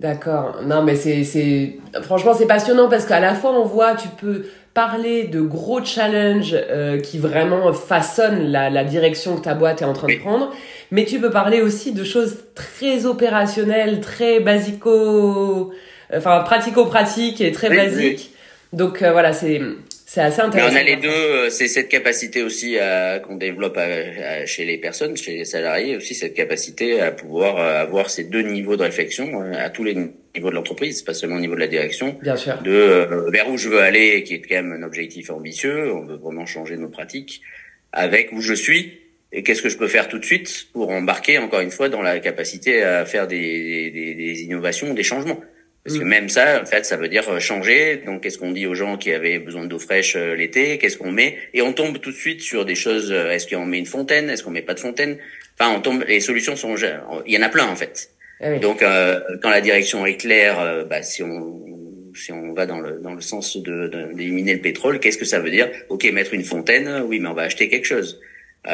D'accord. Non, mais c'est, c'est, franchement, c'est passionnant parce qu'à la fois, on voit, tu peux parler de gros challenges euh, qui vraiment façonnent la, la direction que ta boîte est en train de prendre, mais tu peux parler aussi de choses très opérationnelles, très basico, enfin pratico-pratiques et très basiques. Donc euh, voilà, c'est c'est assez intéressant. on a les deux, euh, c'est cette capacité aussi qu'on développe chez les personnes, chez les salariés aussi cette capacité à pouvoir euh, avoir ces deux niveaux de réflexion euh, à tous les niveaux de l'entreprise, pas seulement au niveau de la direction. Bien sûr. De vers où je veux aller, qui est quand même un objectif ambitieux. On veut vraiment changer nos pratiques avec où je suis et qu'est-ce que je peux faire tout de suite pour embarquer encore une fois dans la capacité à faire des, des, des innovations, des changements. Parce que mm. même ça, en fait, ça veut dire euh, changer. Donc, qu'est-ce qu'on dit aux gens qui avaient besoin d'eau fraîche euh, l'été? Qu'est-ce qu'on met? Et on tombe tout de suite sur des choses. Euh, est-ce qu'on met une fontaine? Est-ce qu'on met pas de fontaine? Enfin, on tombe. Les solutions sont. Il y en a plein en fait. Ah Donc, quand la direction est claire, bah, si on si on va dans le dans le sens de d'éliminer le pétrole, qu'est-ce que ça veut dire? Ok, mettre une fontaine. Oui, mais on va acheter quelque chose.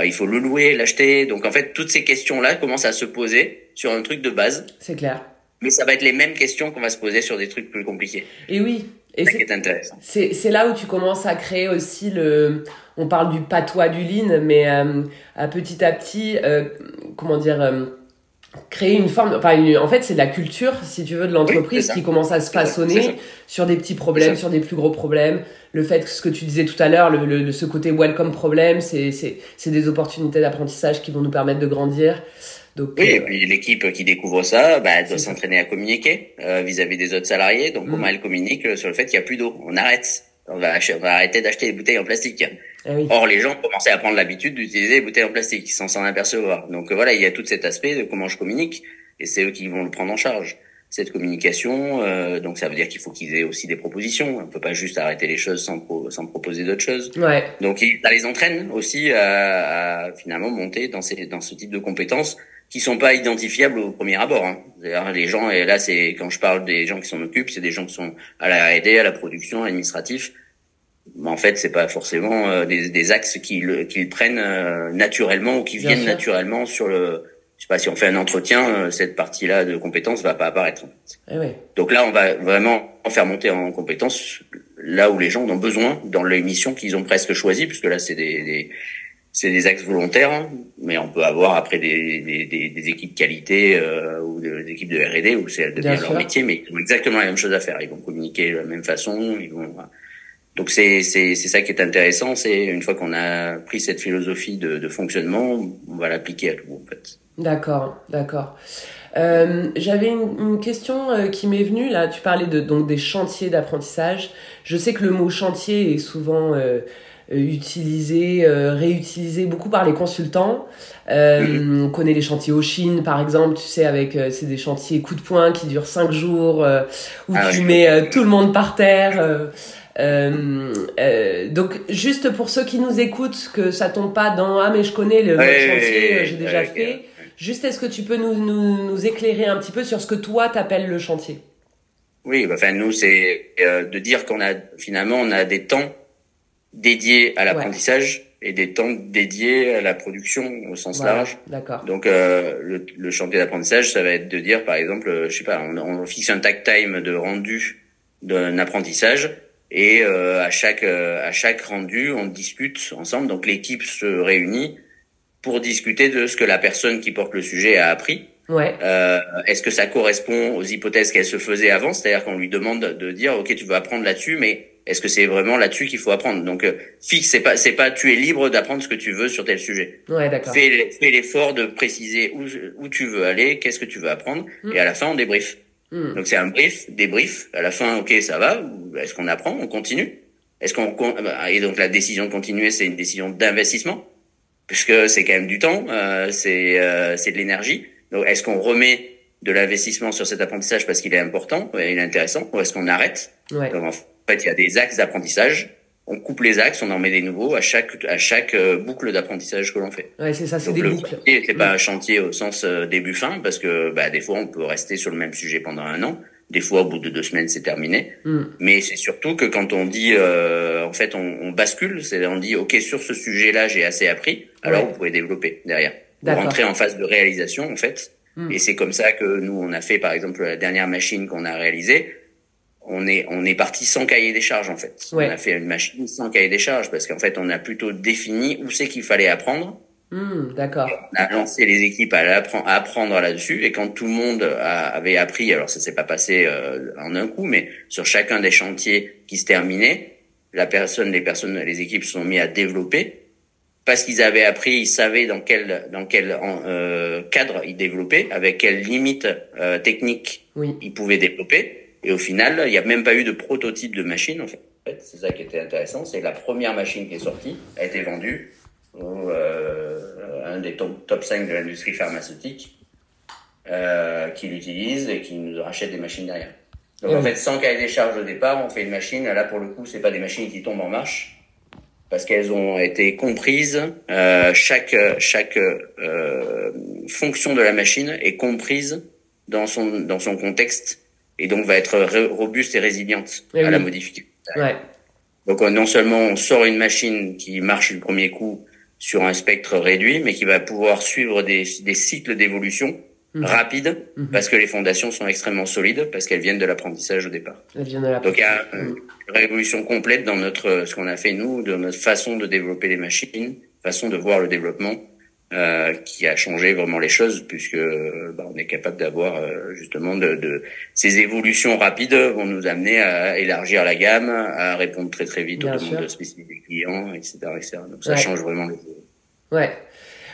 il faut le louer, l'acheter. Donc, en fait, toutes ces questions-là commencent à se poser sur un truc de base. C'est clair mais ça va être les mêmes questions qu'on va se poser sur des trucs plus compliqués. Et oui. Et c'est intéressant. C'est là où tu commences à créer aussi le. On parle du patois du lean, mais euh, à petit à petit, euh, comment dire. Euh, créer une forme, enfin en fait c'est de la culture si tu veux de l'entreprise qui commence à se façonner sur des petits problèmes, sur des plus gros problèmes. Le fait que ce que tu disais tout à l'heure, le, le, ce côté welcome problème, c'est c'est des opportunités d'apprentissage qui vont nous permettre de grandir. Donc, oui, et euh, puis l'équipe qui découvre ça, bah, elle doit s'entraîner à communiquer euh, vis-à-vis des autres salariés. Donc, mm. comment elle communique sur le fait qu'il n'y a plus d'eau On arrête. On va, on va arrêter d'acheter des bouteilles en plastique. Ah Or, les gens commençaient à prendre l'habitude d'utiliser des bouteilles en plastique sans s'en apercevoir. Donc voilà, il y a tout cet aspect de comment je communique, et c'est eux qui vont le prendre en charge cette communication. Euh, donc ça veut dire qu'il faut qu'ils aient aussi des propositions. On peut pas juste arrêter les choses sans, sans proposer d'autres choses. Ouais. Donc ça les entraîne aussi à, à, finalement monter dans, ces, dans ce type de compétences qui sont pas identifiables au premier abord. Hein. Les gens, et là c'est quand je parle des gens qui s'en occupent, c'est des gens qui sont à la R&D, à la production, administratif. Mais en fait, c'est pas forcément euh, des, des, axes qu'ils qu'ils prennent euh, naturellement ou qui viennent naturellement sur le je sais pas si on fait un entretien, euh, cette partie-là de compétences va pas apparaître. Eh Donc là, on va vraiment faire monter en compétences là où les gens en ont besoin dans les missions qu'ils ont presque choisies, puisque là, c'est des, des c'est des axes volontaires, hein. mais on peut avoir après des, des, des, équipes qualité euh, ou des équipes de R&D où c'est devient leur métier, mais ils ont exactement la même chose à faire. Ils vont communiquer de la même façon, ils vont donc c'est c'est c'est ça qui est intéressant, c'est une fois qu'on a pris cette philosophie de, de fonctionnement, on va l'appliquer à tout en fait. D'accord, d'accord. Euh, J'avais une, une, question euh, qui m'est venue là. Tu parlais de donc des chantiers d'apprentissage. Je sais que le mot chantier est souvent euh utilisé, euh, réutilisé beaucoup par les consultants. Euh, On connaît les chantiers au Chine, par exemple. Tu sais, avec c'est des chantiers coup de poing qui durent cinq jours où ah tu mets tout le monde par terre. Euh, euh, donc juste pour ceux qui nous écoutent, que ça tombe pas dans ah mais je connais le chantier, j'ai déjà fait. Juste est-ce que tu peux nous, nous, nous, éclairer un petit peu sur ce que toi t'appelles le chantier? Oui, bah, enfin nous c'est euh, de dire qu'on a finalement on a des temps dédiés à l'apprentissage et des temps dédiés à la production au sens large. D'accord. Donc euh, le, le, chantier d'apprentissage, ça va être de dire par exemple, je sais pas, on, on fixe un tag time de rendu d'un apprentissage et euh, à chaque euh, à chaque rendu, on discute ensemble. Donc l'équipe se réunit pour discuter de ce que la personne qui porte le sujet a appris. Ouais. Euh, Est-ce que ça correspond aux hypothèses qu'elle se faisait avant? C'est-à-dire qu'on lui demande de dire, ok, tu veux apprendre là-dessus, mais est-ce que c'est vraiment là-dessus qu'il faut apprendre? Donc euh, fixe, c'est pas c'est pas tu es libre d'apprendre ce que tu veux sur tel sujet. Ouais, d'accord. Fais, fais l'effort de préciser où où tu veux aller, qu'est-ce que tu veux apprendre, mm. et à la fin on débrief. Hmm. Donc c'est un brief, débrief. À la fin, ok, ça va. Est-ce qu'on apprend On continue? Est-ce qu'on bah, et donc la décision de continuer, c'est une décision d'investissement? Puisque c'est quand même du temps, euh, c'est euh, c'est de l'énergie. Donc est-ce qu'on remet de l'investissement sur cet apprentissage parce qu'il est important, il est intéressant, ou est-ce qu'on arrête? Ouais. Donc fait, il y a des axes d'apprentissage on coupe les axes, on en met des nouveaux à chaque à chaque euh, boucle d'apprentissage que l'on fait. Ouais, c'est ça, c'est des le boucles. C'est pas un chantier au sens euh, début fin parce que bah des fois on peut rester sur le même sujet pendant un an, des fois au bout de deux semaines c'est terminé. Mm. Mais c'est surtout que quand on dit euh, en fait on, on bascule, c'est on dit ok sur ce sujet-là j'ai assez appris, alors vous pouvez développer derrière. Vous rentrer en phase de réalisation en fait. Mm. Et c'est comme ça que nous on a fait par exemple la dernière machine qu'on a réalisée on est on est parti sans cahier des charges en fait. On a fait une machine sans cahier des charges parce qu'en fait on a plutôt défini où c'est qu'il fallait apprendre. Hmm, d'accord. On a lancé les équipes à, apprendre, à apprendre là-dessus et quand tout le monde avait appris, alors ça s'est pas passé euh, en un coup, mais sur chacun des chantiers qui se terminaient, la personne, les personnes, les équipes se sont mis à développer parce qu'ils avaient appris, ils savaient dans quel dans quel euh, cadre ils développaient, avec quelles limites euh, techniques oui. ils pouvaient développer. Et au final, il n'y a même pas eu de prototype de machine, en fait. C'est ça qui était intéressant, c'est la première machine qui est sortie a été vendue au euh, un des top, top 5 de l'industrie pharmaceutique euh, qui l'utilise et qui nous rachète des machines derrière. Donc en fait, sans cahier des charges au départ, on fait une machine. Là, pour le coup, c'est pas des machines qui tombent en marche parce qu'elles ont été comprises. Euh, chaque chaque euh, fonction de la machine est comprise dans son dans son contexte et donc va être robuste et résiliente eh à la modification. Ouais. Donc euh, non seulement on sort une machine qui marche du premier coup sur un spectre réduit, mais qui va pouvoir suivre des, des cycles d'évolution mhm. rapides, mhm. parce que les fondations sont extrêmement solides, parce qu'elles viennent de l'apprentissage au départ. Elles viennent de Donc il y a une révolution complète dans notre ce qu'on a fait nous, de notre façon de développer les machines, façon de voir le développement. Euh, qui a changé vraiment les choses puisque bah, on est capable d'avoir euh, justement de, de, ces évolutions rapides vont nous amener à élargir la gamme, à répondre très très vite aux demandes spécifiques des clients, etc., etc. Donc ça change vraiment les choses. Ouais.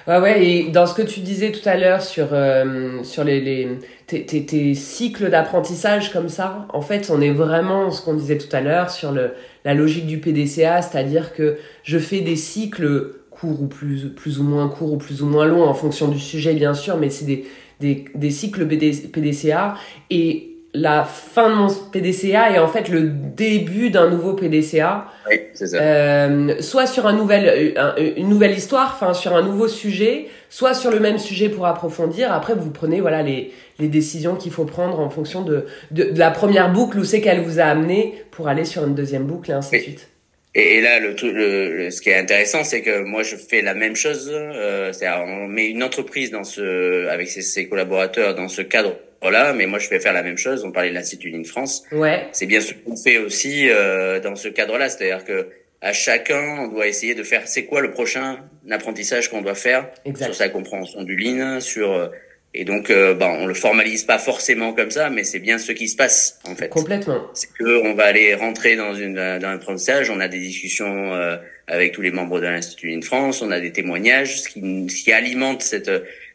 Ouais, ouais, et dans ce que tu disais tout à l'heure sur, euh, sur les, les, tes, tes, tes cycles d'apprentissage comme ça, en fait, on est vraiment, ce qu'on disait tout à l'heure, sur le, la logique du PDCA, c'est-à-dire que je fais des cycles courts ou plus, plus ou moins courts ou plus ou moins longs en fonction du sujet, bien sûr, mais c'est des, des, des cycles PDCA et la fin de mon PDCA est en fait le début d'un nouveau PDCA. Oui, c'est ça. Euh, soit sur un nouvel, une nouvelle histoire, enfin sur un nouveau sujet, soit sur le même sujet pour approfondir. Après, vous prenez voilà les, les décisions qu'il faut prendre en fonction de, de, la première boucle où c'est qu'elle vous a amené pour aller sur une deuxième boucle et ainsi de suite. Et, là, le, le, ce qui est intéressant, c'est que moi, je fais la même chose. Euh, c'est-à-dire, on met une entreprise dans ce, avec ses, ses collaborateurs dans ce cadre là, mais moi je vais faire la même chose. On parlait de l'Institut Ligne France. Ouais. C'est bien ce qu'on fait aussi euh, dans ce cadre-là, c'est-à-dire que à chacun, on doit essayer de faire c'est quoi le prochain apprentissage qu'on doit faire sur sa compréhension du Lean, sur euh, et donc euh, bah, on le formalise pas forcément comme ça, mais c'est bien ce qui se passe en fait. Complètement. C'est que on va aller rentrer dans une dans un apprentissage, on a des discussions euh, avec tous les membres de l'Institut Ligne France, on a des témoignages, ce qui, ce qui alimente cette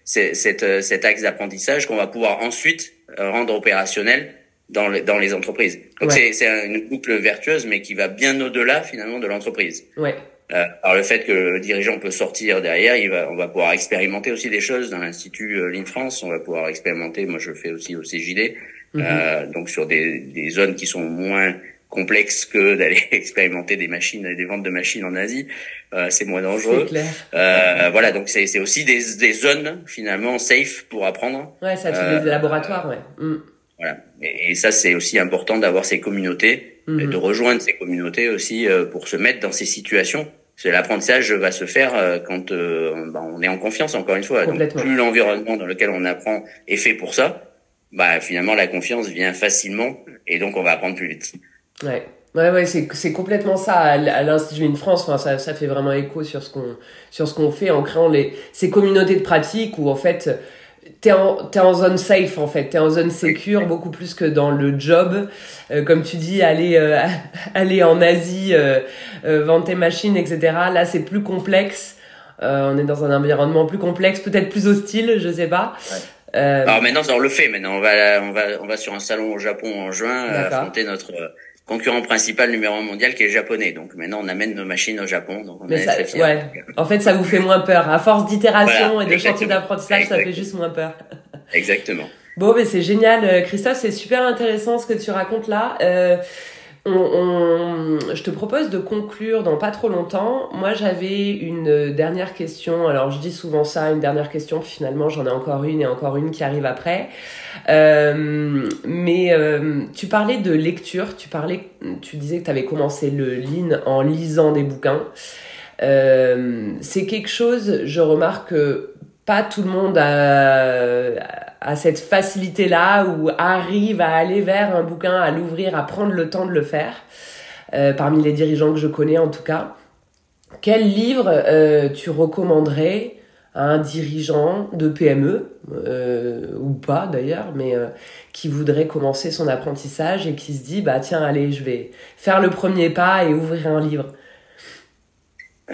cette, euh, cet axe d'apprentissage qu'on va pouvoir ensuite euh, rendre opérationnel dans, les, dans les entreprises. Donc c'est une boucle vertueuse, mais qui va bien au-delà finalement de l'entreprise. Ouais. Euh, alors le fait que le dirigeant peut sortir derrière, il va, on va pouvoir expérimenter aussi des choses dans l'institut euh, Ligne France. On va pouvoir expérimenter. Moi, je fais aussi au CJD, mhm. euh, donc sur des, des zones qui sont moins complexe que d'aller expérimenter des machines et des ventes de machines en Asie. Euh, c'est moins dangereux. Clair. Euh, voilà, donc c'est, c'est aussi des, des zones finalement safe pour apprendre. Ouais, ça fait des laboratoires, ouais. Mm. Voilà, et, ça c'est aussi important d'avoir ces communautés, mm-hmm. de rejoindre ces communautés aussi euh, pour se mettre dans ces situations. Parce l'apprentissage va se faire euh, quand euh, bah, on est en confiance, encore une fois. Donc, plus l'environnement dans lequel on apprend est fait pour ça, bah finalement la confiance vient facilement et donc on va apprendre plus vite. Ouais. Ouais, ouais, c'est, c'est complètement ça à, l'Institut de France. Enfin, ça, ça fait vraiment écho sur ce qu'on, sur ce qu'on fait en créant les, ces communautés de pratique où, en fait, t'es en, t'es en zone safe, en fait. T'es en zone sécure beaucoup plus que dans le job. Euh, comme tu dis, aller, euh, aller en Asie, euh, vendre tes machines, etc. Là, c'est plus complexe. on est dans un environnement plus complexe, peut-être plus hostile, je sais pas. Alors maintenant, on le fait. Maintenant, on va, on va, on va sur un salon au Japon en juin, affronter notre concurrent principal numéro un mondial qui est japonais. Donc maintenant, on amène nos machines au Japon. Donc on est très Ouais. En fait, ça vous fait moins peur. À force d'itération et de chantier d'apprentissage, ça fait juste moins peur. Exactement. Bon, mais c'est génial, euh, Christophe. C'est super intéressant ce que tu racontes là. Euh, je te propose de conclure dans pas trop longtemps. Moi, j'avais une dernière question. Alors, je dis souvent ça, une dernière question. Finalement, j'en ai encore une et encore une qui arrive après. Euh, mais euh, tu parlais de lecture. Tu parlais, tu disais que tu avais commencé le Lean en lisant des bouquins. Euh, c'est quelque chose, je remarque que pas tout le monde a cette facilité-là ou arrive à aller vers un bouquin, à l'ouvrir, à prendre le temps de le faire, euh, parmi les dirigeants que je connais en tout cas. Quel livre euh, tu recommanderais à un dirigeant de PME, euh, ou pas d'ailleurs, mais qui voudrait commencer son apprentissage et qui se dit, bah tiens, allez, je vais faire le premier pas et ouvrir un livre?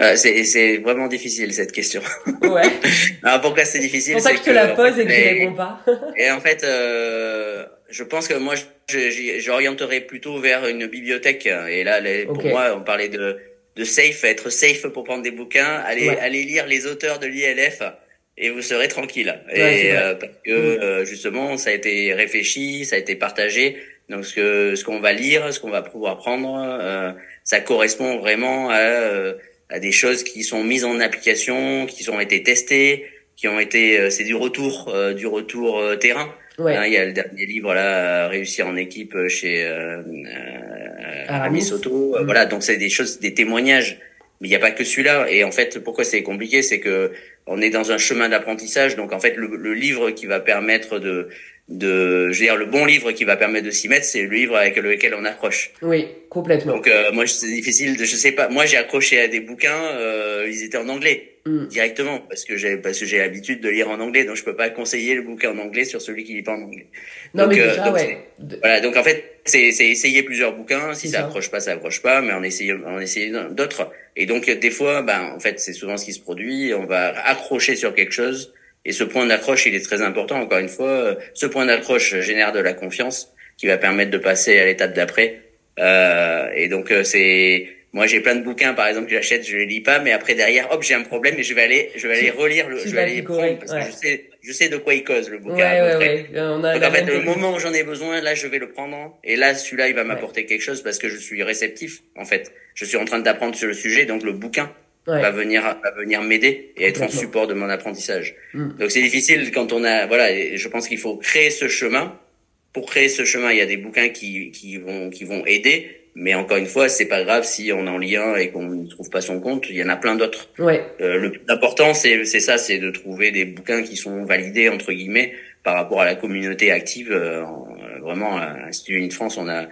Euh, c'est vraiment difficile cette question. Ouais. Alors pourquoi c'est difficile C'est pour ça que te la pose et que tu réponds pas. et en fait, euh, je pense que moi, j'orienterais plutôt vers une bibliothèque. Et là, les, pour moi, on parlait de, de safe, être safe pour prendre des bouquins. Allez, allez lire les auteurs de l'ILF et vous serez tranquille. et euh, parce que mm. euh, justement, ça a été réfléchi, ça a été partagé. Donc ce que ce qu'on va lire, ce qu'on va pouvoir prendre, euh, ça correspond vraiment à à des choses qui sont mises en application, qui ont été testées, qui ont été, euh, c'est du retour, euh, du retour euh, terrain. Ouais. Hein, il y a le dernier livre là, réussir en équipe chez euh, Aramis Soto. Mm. Voilà, donc c'est des choses, des témoignages Mais il n'y a pas que celui-là. Et en fait, pourquoi c'est compliqué, c'est que on est dans un chemin d'apprentissage. Donc en fait, le, le, livre qui va permettre de de, je veux dire, le bon livre qui va permettre de s'y mettre, c'est le livre avec lequel on accroche. Oui, complètement. Donc euh, moi, c'est difficile, de, je sais pas. Moi, j'ai accroché à des bouquins, euh, ils étaient en anglais mm. directement parce que j'ai parce que j'ai l'habitude de lire en anglais, donc je peux pas conseiller le bouquin en anglais sur celui qui lit pas en anglais. Non, mais euh, déjà, ouais. Voilà, donc en fait, c'est c'est essayer plusieurs bouquins. Si ça, ça accroche pas, ça accroche pas, mais on essaye on essaye d'autres. Et donc des fois, ben en fait, c'est souvent ce qui se produit. On va accrocher sur quelque chose et ce point d'accroche, il est très important. Encore une fois, ce point d'accroche génère de la confiance qui va permettre de passer à l'étape d'après. Euh, et donc euh, c'est moi j'ai plein de bouquins par exemple que j'achète, je les lis pas, mais après derrière, hop, j'ai un problème et je vais aller, je vais aller relire, le, je vais aller prendre parce que je sais, je sais de quoi il cause le bouquin. Ouais, On a donc en fait, le moment où j'en ai besoin, là, je vais le prendre. Et là, celui-là, il va m'apporter quelque chose parce que je suis réceptif. En fait, je suis en train d'apprendre sur le sujet, donc le bouquin va venir va venir m'aider et être en support de mon apprentissage. Hmm. Donc c'est difficile quand on a voilà, et je pense qu'il faut créer ce chemin. Pour créer ce chemin, il y a des bouquins qui qui vont qui vont aider, mais encore une fois, c'est pas grave si on en lien et qu'on ne trouve pas son compte. Il y en a plein d'autres. Ouais. Euh, le plus important, c'est c'est ça, c'est de trouver des bouquins qui sont validés entre guillemets par rapport à la communauté active. Euh, vraiment, à l'Institut de France, on a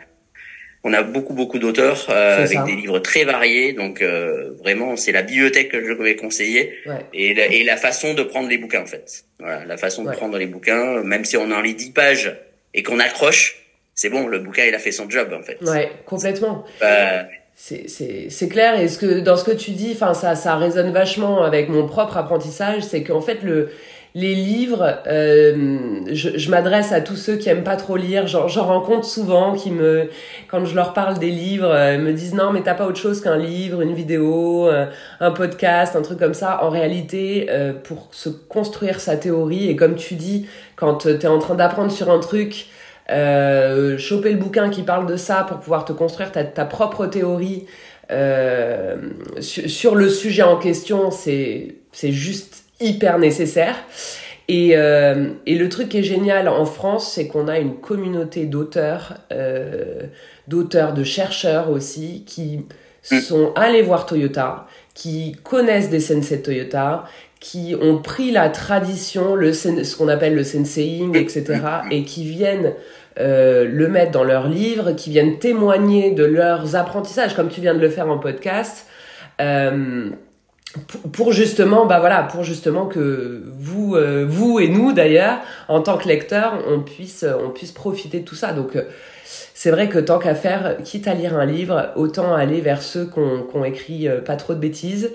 on a beaucoup beaucoup d'auteurs euh, avec des livres très variés, donc euh, vraiment c'est la bibliothèque que je vais conseiller et, la, et la façon de prendre les bouquins en fait. Voilà, la façon de prendre les bouquins, même si on en lit 10 pages et qu'on accroche, c'est bon, le bouquin il a fait son job en fait. Ouais, complètement. Euh, c'est clair et ce que dans ce que tu dis, enfin ça ça résonne vachement avec mon propre apprentissage, c'est qu'en fait le les livres, euh, je, m'adresse à tous ceux qui aiment pas trop lire. J'en rencontre souvent qui me, quand je leur parle des livres, euh, me disent non mais t'as pas autre chose qu'un livre, une vidéo, euh, un podcast, un truc comme ça. En réalité, pour se construire sa théorie et comme tu dis, quand t'es en train d'apprendre sur un truc, choper le bouquin qui parle de ça pour pouvoir te construire ta, propre théorie sur, sur, le sujet en question, c'est c'est juste hyper nécessaire. Et, euh, et, le truc qui est génial en France, c'est qu'on a une communauté d'auteurs, euh, d'auteurs, de chercheurs aussi, qui mm. sont allés voir Toyota, qui connaissent des sensei Toyota, qui ont pris la tradition, le ce qu'on appelle le senseiing, etc., mm. et qui viennent euh, le mettre dans leurs livres, qui viennent témoigner de leurs apprentissages, comme tu viens de le faire en podcast. Euh, pour justement bah voilà pour justement que vous euh, vous et nous d'ailleurs en tant que lecteurs on puisse on puisse profiter de tout ça. Donc euh, c'est vrai que tant qu'à faire quitte à lire un livre autant aller vers ceux qu'on qu'on écrit euh, pas trop de bêtises.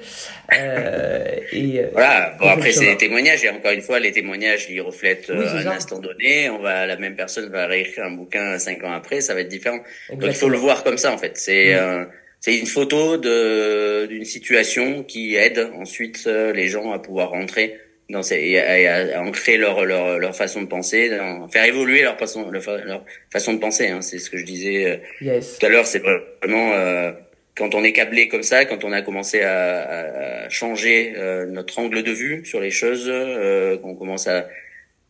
Et voilà. Bon après c'est des témoignages. Et encore une fois les témoignages ils reflètent un instant donné. On va la même personne va réécrire un bouquin cinq ans après. Ça va être différent. Donc il faut le voir comme ça en fait. C'est mm c'est une photo d'une situation qui aide ensuite euh, les gens à pouvoir rentrer dans ces, et à, ancrer leur, leur leur façon de penser, faire évoluer leur façon leur, façon de penser. Hein, c'est ce que je disais euh, tout à l'heure. C'est vraiment euh, quand on est câblé comme ça, quand on a commencé à, à changer notre angle de vue sur les choses, qu'on commence à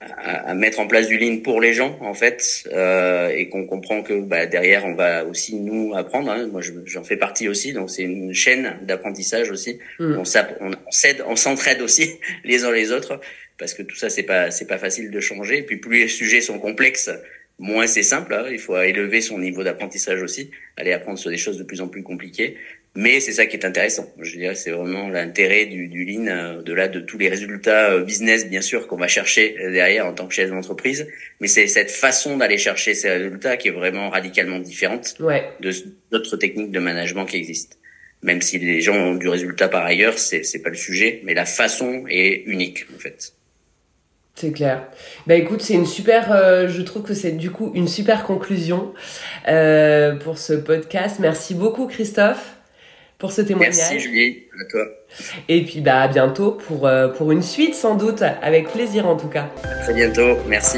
à, mettre en place du lean pour les gens en fait euh, et qu'on comprend que bah, derrière on va aussi nous apprendre hein. moi j'en fais partie aussi donc c'est une chaîne d'apprentissage aussi mm. on, on, on s'aide on s'entraide aussi les uns les autres parce que tout ça c'est pas c'est pas facile de changer et puis plus les sujets sont complexes moins c'est simple hein. il faut élever son niveau d'apprentissage aussi aller apprendre sur des choses de plus en plus compliquées mais c'est ça qui est intéressant. Je dirais c'est vraiment l'intérêt du, du lean, euh, au-delà de tous les résultats euh, business, bien sûr, qu'on va chercher euh, derrière en tant que chef d'entreprise. Mais c'est cette façon d'aller chercher ces résultats qui est vraiment radicalement différente de d'autres techniques de management qui existent. Même si les gens ont du résultat par ailleurs, c'est c'est pas le sujet, mais la façon est unique en fait. C'est clair. Bah écoute, c'est une super, je trouve que c'est du coup une super conclusion euh, pour ce podcast. Merci beaucoup Christophe pour ce témoignage. Merci Julie, à toi. Et puis bah à bientôt pour, euh, pour une suite sans doute, avec plaisir en tout cas. À très bientôt, merci.